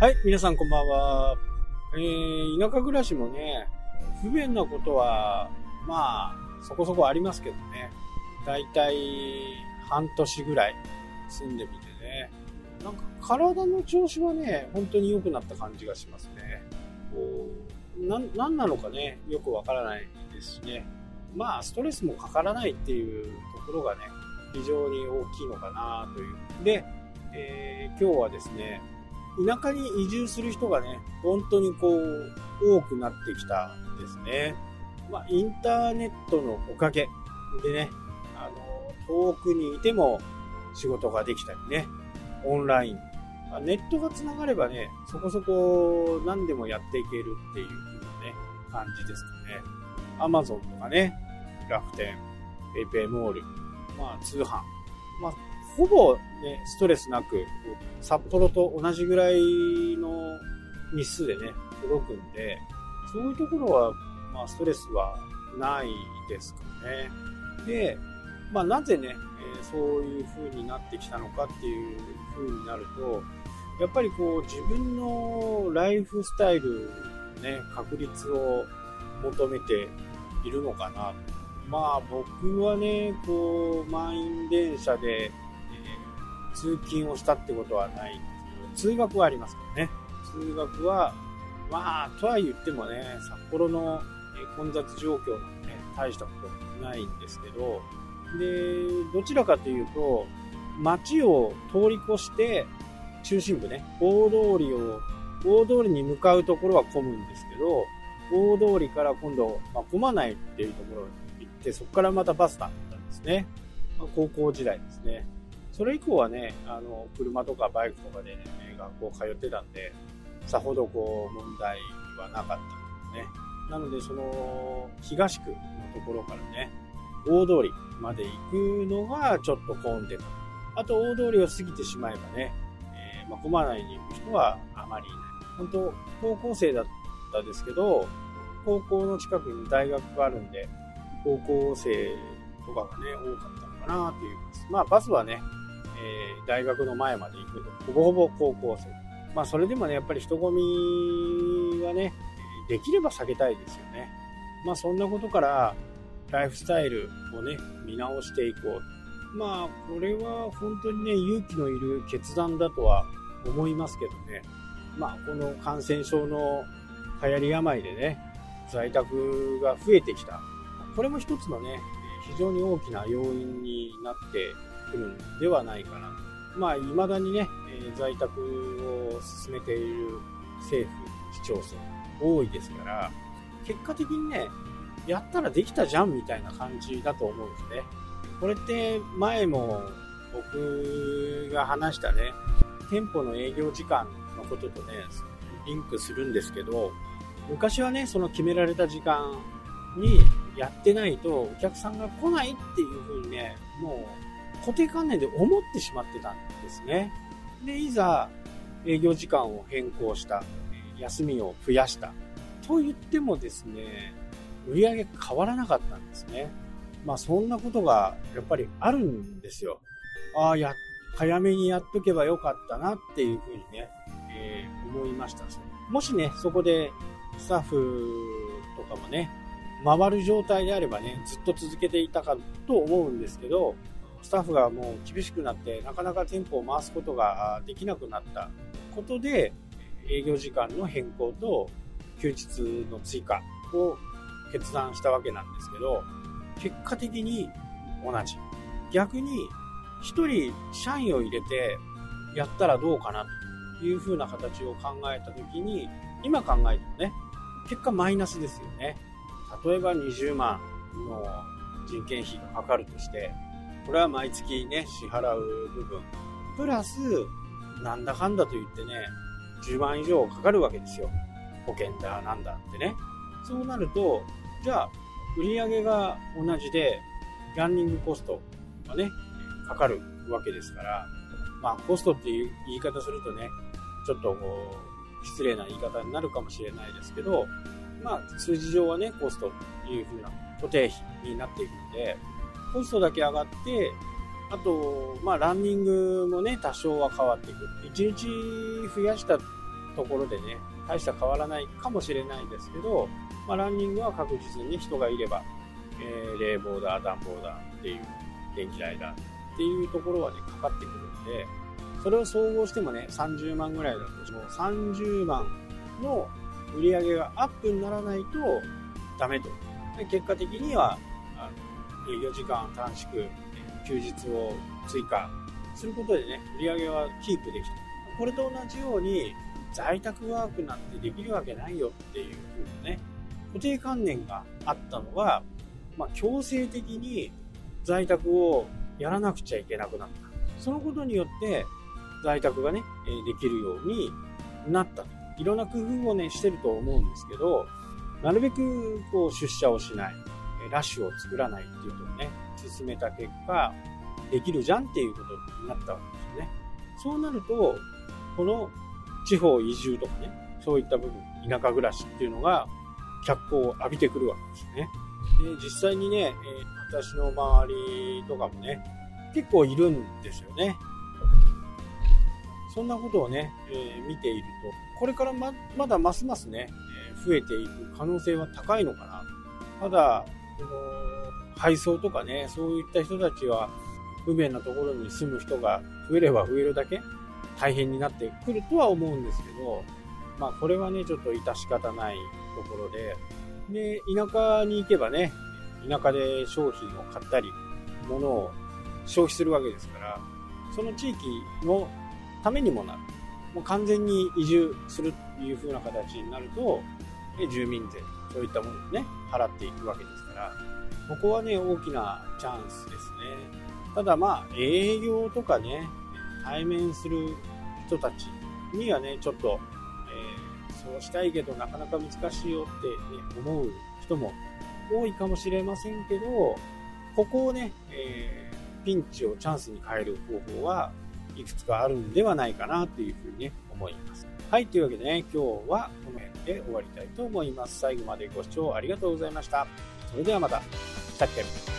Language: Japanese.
はい、皆さんこんばんは。えー、田舎暮らしもね、不便なことは、まあ、そこそこありますけどね。だいたい半年ぐらい住んでみてね。なんか体の調子はね、本当に良くなった感じがしますね。こう、な、なんなのかね、よくわからないですしね。まあ、ストレスもかからないっていうところがね、非常に大きいのかなという。で、えー、今日はですね、田舎に移住する人がね、本当にこう、多くなってきたんですね。まあ、インターネットのおかげでね、あの、遠くにいても仕事ができたりね、オンライン。ま、ネットが繋がればね、そこそこ何でもやっていけるっていう風なね、感じですかね。アマゾンとかね、楽天、ペイペイモール、まあ通販。まあほぼね、ストレスなく、札幌と同じぐらいの日数でね、届くんで、そういうところは、まあ、ストレスはないですかね。で、まあ、なぜね、え、そういう風になってきたのかっていう風になると、やっぱりこう、自分のライフスタイルの、ね、確率を求めているのかな。まあ、僕はね、こう、満員電車で、通勤をしたってことはないんですけど、通学はありますけどね。通学は、まあ、とは言ってもね、札幌の混雑状況なんてね、大したことないんですけど、で、どちらかというと、街を通り越して、中心部ね、大通りを、大通りに向かうところは混むんですけど、大通りから今度、まあ、混まないっていうところに行って、そこからまたバスだったんですね。まあ、高校時代ですね。それ以降はね、あの、車とかバイクとかで、ね、学校通ってたんで、さほどこう、問題はなかったんですね。なので、その、東区のところからね、大通りまで行くのがちょっと混んでた。あと、大通りを過ぎてしまえばね、えー、まあ、混まないに行く人はあまりいない。本当高校生だったですけど、高校の近くに大学があるんで、高校生とかがね、多かったのかなっていう。まあ、バスはね、えー、大学の前まで行くと、ほぼほぼ高校生。まあ、それでもね、やっぱり人混みはね、できれば避けたいですよね。まあ、そんなことから、ライフスタイルをね、見直していこう。まあ、これは本当にね、勇気のいる決断だとは思いますけどね。まあ、この感染症の流行り病でね、在宅が増えてきた。これも一つのね、非常に大きな要因になってくるんではないかな。まあ、未だにね、え在宅を進めている政府、市町村多いですから、結果的にね、やったらできたじゃんみたいな感じだと思うんですね。これって前も僕が話したね、店舗の営業時間のこととね、リンクするんですけど、昔はね、その決められた時間にやってないとお客さんが来ないっていう風にね、もう固定観念で思ってしまってたんですね。で、いざ営業時間を変更した、休みを増やした、と言ってもですね、売り上げ変わらなかったんですね。まあそんなことがやっぱりあるんですよ。ああ、や、早めにやっとけばよかったなっていうふうにね、えー、思いました。もしね、そこでスタッフとかもね、回る状態であればね、ずっと続けていたかと思うんですけど、スタッフがもう厳しくなってなかなか店舗を回すことができなくなった。ことで営業時間の変更と休日の追加を決断したわけなんですけど結果的に同じ。逆に1人社員を入れてやったらどうかなという風な形を考えた時に今考えてもね結果マイナスですよね。例えば20万の人件費がかかるとしてこれは毎月ね、支払う部分。プラス、なんだかんだと言ってね、10万以上かかるわけですよ。保険だ、なんだってね。そうなると、じゃあ、売り上げが同じで、ランニングコストがね、かかるわけですから、まあ、コストっていう言い方するとね、ちょっとこう、失礼な言い方になるかもしれないですけど、まあ、数字上はね、コストっていう風な固定費になっていくので、コストだけ上がって、あと、まあ、ランニングもね、多少は変わっていく。1日増やしたところでね、大した変わらないかもしれないんですけど、まあ、ランニングは確実に人がいれば、えー、冷房だ、暖房だっていう、電気代だっていうところはね、かかってくるんで、それを総合してもね、30万ぐらいだと、もう30万の売り上げがアップにならないとダメと。結果的には、営業時間短縮、休日を追加することでね、売り上げはキープできた。これと同じように、在宅ワークなんてできるわけないよっていう風なね、固定観念があったのが、まあ、強制的に在宅をやらなくちゃいけなくなった。そのことによって、在宅がね、できるようになった。いろんな工夫をね、してると思うんですけど、なるべくこう出社をしない、ラッシュを作らないっていうのをね、進めた結果、できるじゃんっていうことになったわけですよね。そうなると、この地方移住とかね、そういった部分、田舎暮らしっていうのが脚光を浴びてくるわけですよね。で、実際にね、え、私の周りとかもね、結構いるんですよね。そんなことをね、えー、見ていると、これからままだますますね、えー、増えていく可能性は高いのかな。ただ、配送とかね、そういった人たちは、不便なところに住む人が増えれば増えるだけ大変になってくるとは思うんですけど、まあこれはね、ちょっと致し方ないところで、で、田舎に行けばね、田舎で商品を買ったり、物を消費するわけですから、その地域のためにもなる。もう完全に移住するという風な形になると、住民税、そういったものをね、払っていくわけですから、ここはね、大きなチャンスですね。ただまあ、営業とかね、対面する人たちにはね、ちょっと、えー、そうしたいけどなかなか難しいよって、ね、思う人も多いかもしれませんけど、ここをね、えー、ピンチをチャンスに変える方法はいくつかあるんではないかなというふうにね、思います。はい、というわけでね、今日はこの辺で終わりたいと思います。最後までご視聴ありがとうございました。それではまた。したっけ